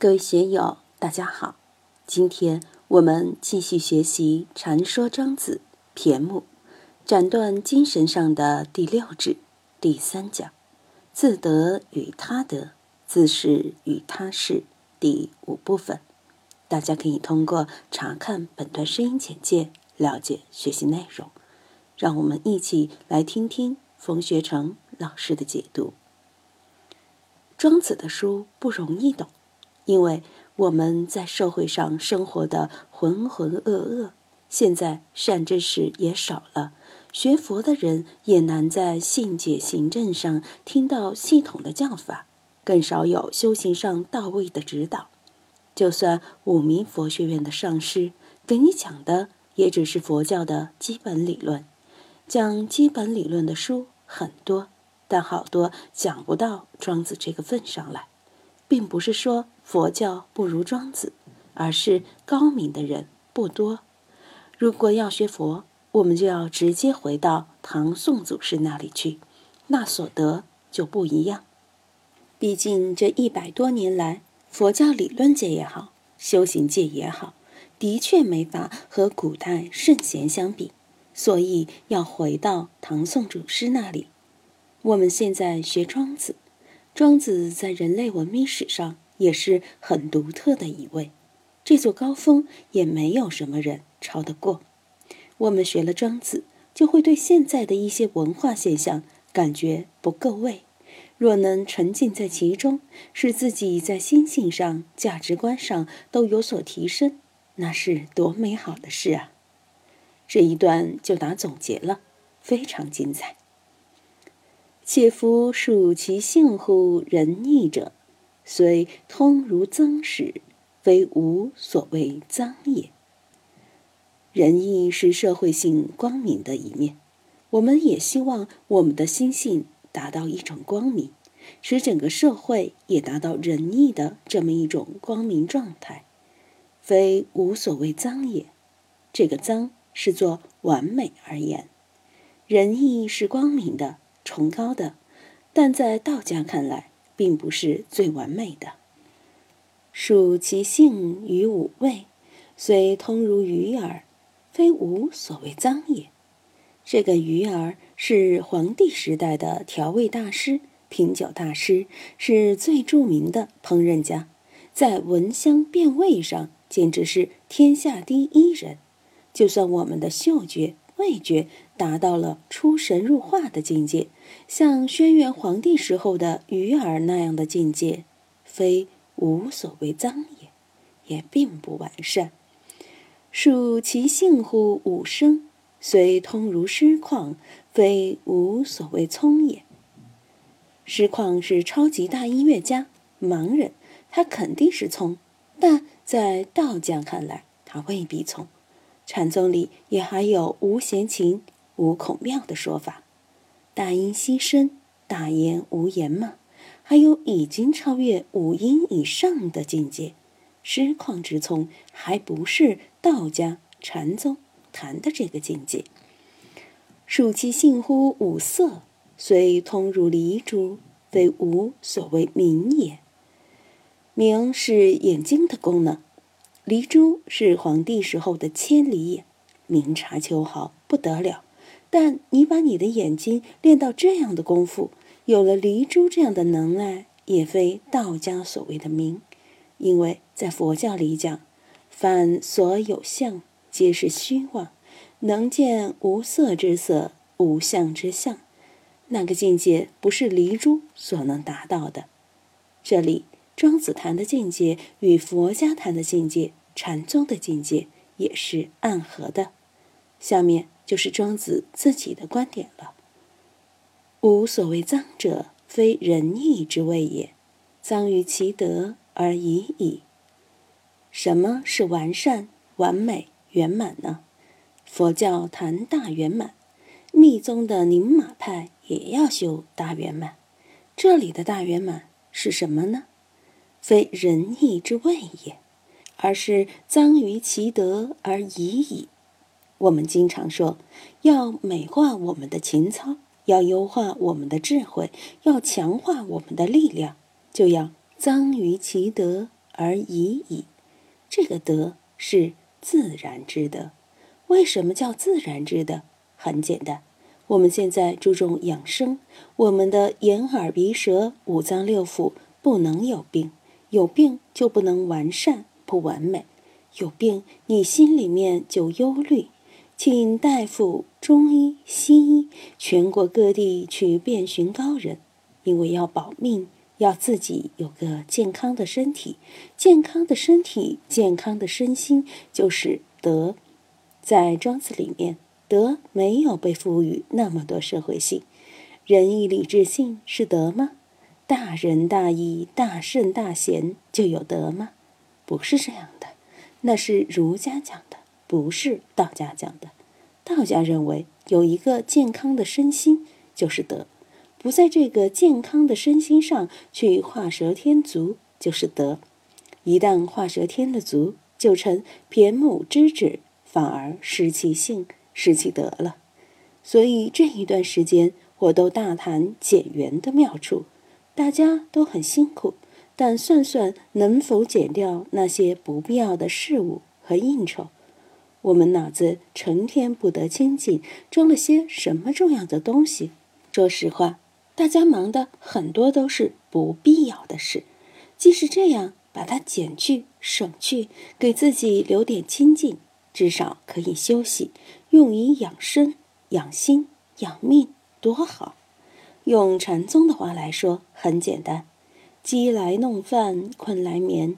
各位学友，大家好！今天我们继续学习《传说庄子》篇目，斩断精神上的第六指第三讲，自得与他得，自是与他是第五部分。大家可以通过查看本段声音简介了解学习内容。让我们一起来听听冯学成老师的解读。庄子的书不容易懂。因为我们在社会上生活的浑浑噩噩，现在善知识也少了，学佛的人也难在信解行政上听到系统的教法，更少有修行上到位的指导。就算五明佛学院的上师给你讲的，也只是佛教的基本理论，讲基本理论的书很多，但好多讲不到庄子这个份上来。并不是说佛教不如庄子，而是高明的人不多。如果要学佛，我们就要直接回到唐宋祖师那里去，那所得就不一样。毕竟这一百多年来，佛教理论界也好，修行界也好，的确没法和古代圣贤相比，所以要回到唐宋祖师那里。我们现在学庄子。庄子在人类文明史上也是很独特的一位，这座高峰也没有什么人超得过。我们学了庄子，就会对现在的一些文化现象感觉不够味。若能沉浸在其中，使自己在心性上、价值观上都有所提升，那是多美好的事啊！这一段就打总结了，非常精彩。且夫属其性乎仁义者，虽通如曾始，非无所谓脏也。仁义是社会性光明的一面，我们也希望我们的心性达到一种光明，使整个社会也达到仁义的这么一种光明状态。非无所谓脏也，这个脏是做完美而言，仁义是光明的。崇高的，但在道家看来，并不是最完美的。属其性于五味，虽通如鱼儿，非无所谓脏也。这个鱼儿是黄帝时代的调味大师、品酒大师，是最著名的烹饪家，在闻香辨味上简直是天下第一人。就算我们的嗅觉。味觉达到了出神入化的境界，像轩辕皇帝时候的鱼儿那样的境界，非无所谓脏也，也并不完善。属其性乎五声，虽通如师旷，非无所谓聪也。师旷是超级大音乐家，盲人，他肯定是聪，但在道家看来，他未必聪。禅宗里也还有无闲情、无孔庙的说法，大音希声，大言无言嘛。还有已经超越五音以上的境界，失旷之聪还不是道家禅宗谈的这个境界。数其性乎五色，虽通如离珠，非无所谓明也。明是眼睛的功能。离珠是皇帝时候的千里眼，明察秋毫不得了。但你把你的眼睛练到这样的功夫，有了离珠这样的能耐，也非道家所谓的明。因为在佛教里讲，凡所有相，皆是虚妄，能见无色之色，无相之相。那个境界不是离珠所能达到的。这里庄子谈的境界与佛家谈的境界。禅宗的境界也是暗合的，下面就是庄子自己的观点了。无所谓脏者，非仁义之谓也，脏于其德而已矣。什么是完善、完美、圆满呢？佛教谈大圆满，密宗的宁玛派也要修大圆满。这里的大圆满是什么呢？非仁义之谓也。而是脏于其德而已矣。我们经常说，要美化我们的情操，要优化我们的智慧，要强化我们的力量，就要脏于其德而已矣。这个德是自然之德。为什么叫自然之德？很简单，我们现在注重养生，我们的眼耳鼻舌五脏六腑不能有病，有病就不能完善不完美，有病你心里面就忧虑。请大夫、中医、西医，全国各地去遍寻高人，因为要保命，要自己有个健康的身体，健康的身体，健康的身心，就是德。在庄子里面，德没有被赋予那么多社会性，仁义礼智信是德吗？大仁大义、大圣大贤就有德吗？不是这样的，那是儒家讲。不是道家讲的，道家认为有一个健康的身心就是德，不在这个健康的身心上去画蛇添足就是德，一旦画蛇添了足，就成偏木之指，反而失其性失其德了。所以这一段时间我都大谈减员的妙处，大家都很辛苦，但算算能否减掉那些不必要的事物和应酬。我们脑子成天不得清净，装了些什么重要的东西？说实话，大家忙的很多都是不必要的事。即使这样，把它减去、省去，给自己留点清净，至少可以休息，用以养生、养心、养命，多好！用禅宗的话来说，很简单：饥来弄饭，困来眠，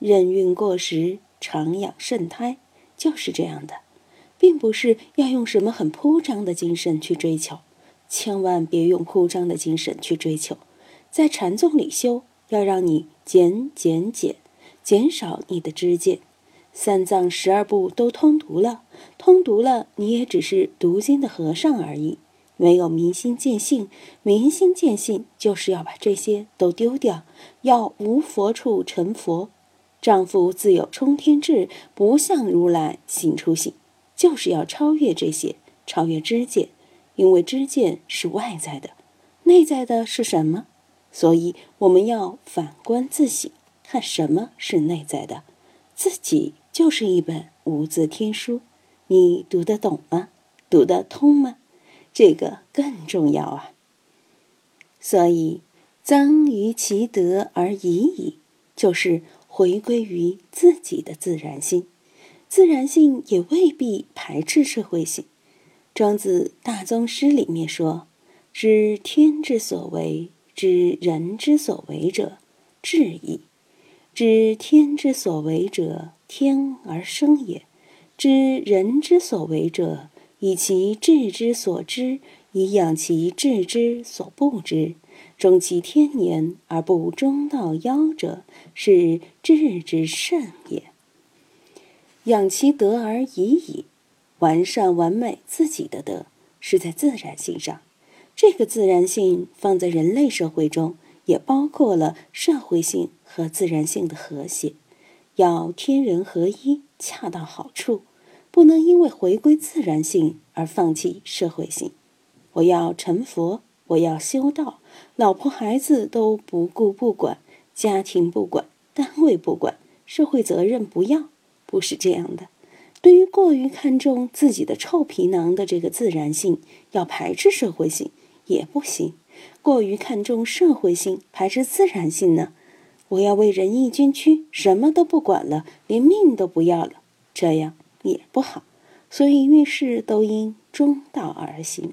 任运过时，常养肾胎。就是这样的，并不是要用什么很铺张的精神去追求，千万别用铺张的精神去追求。在禅宗里修，要让你减减减，减少你的知见。三藏十二部都通读了，通读了，你也只是读经的和尚而已，没有明心见性。明心见性就是要把这些都丢掉，要无佛处成佛。丈夫自有冲天志，不向如来行出行，就是要超越这些，超越知见，因为知见是外在的，内在的是什么？所以我们要反观自省，看什么是内在的。自己就是一本无字天书，你读得懂吗？读得通吗？这个更重要啊。所以，臧于其德而已矣，就是。回归于自己的自然性，自然性也未必排斥社会性。庄子《大宗师》里面说：“知天之所为，知人之所为者，智矣。知天之所为者，天而生也；知人之所为者，以其智之所知，以养其智之所不知。”终其天年而不中道夭者，是智之甚也。养其德而已矣，完善完美自己的德，是在自然性上。这个自然性放在人类社会中，也包括了社会性和自然性的和谐，要天人合一，恰到好处，不能因为回归自然性而放弃社会性。我要成佛。我要修道，老婆孩子都不顾不管，家庭不管，单位不管，社会责任不要，不是这样的。对于过于看重自己的臭皮囊的这个自然性，要排斥社会性也不行；过于看重社会性，排斥自然性呢？我要为仁义捐躯，什么都不管了，连命都不要了，这样也不好。所以遇事都应中道而行。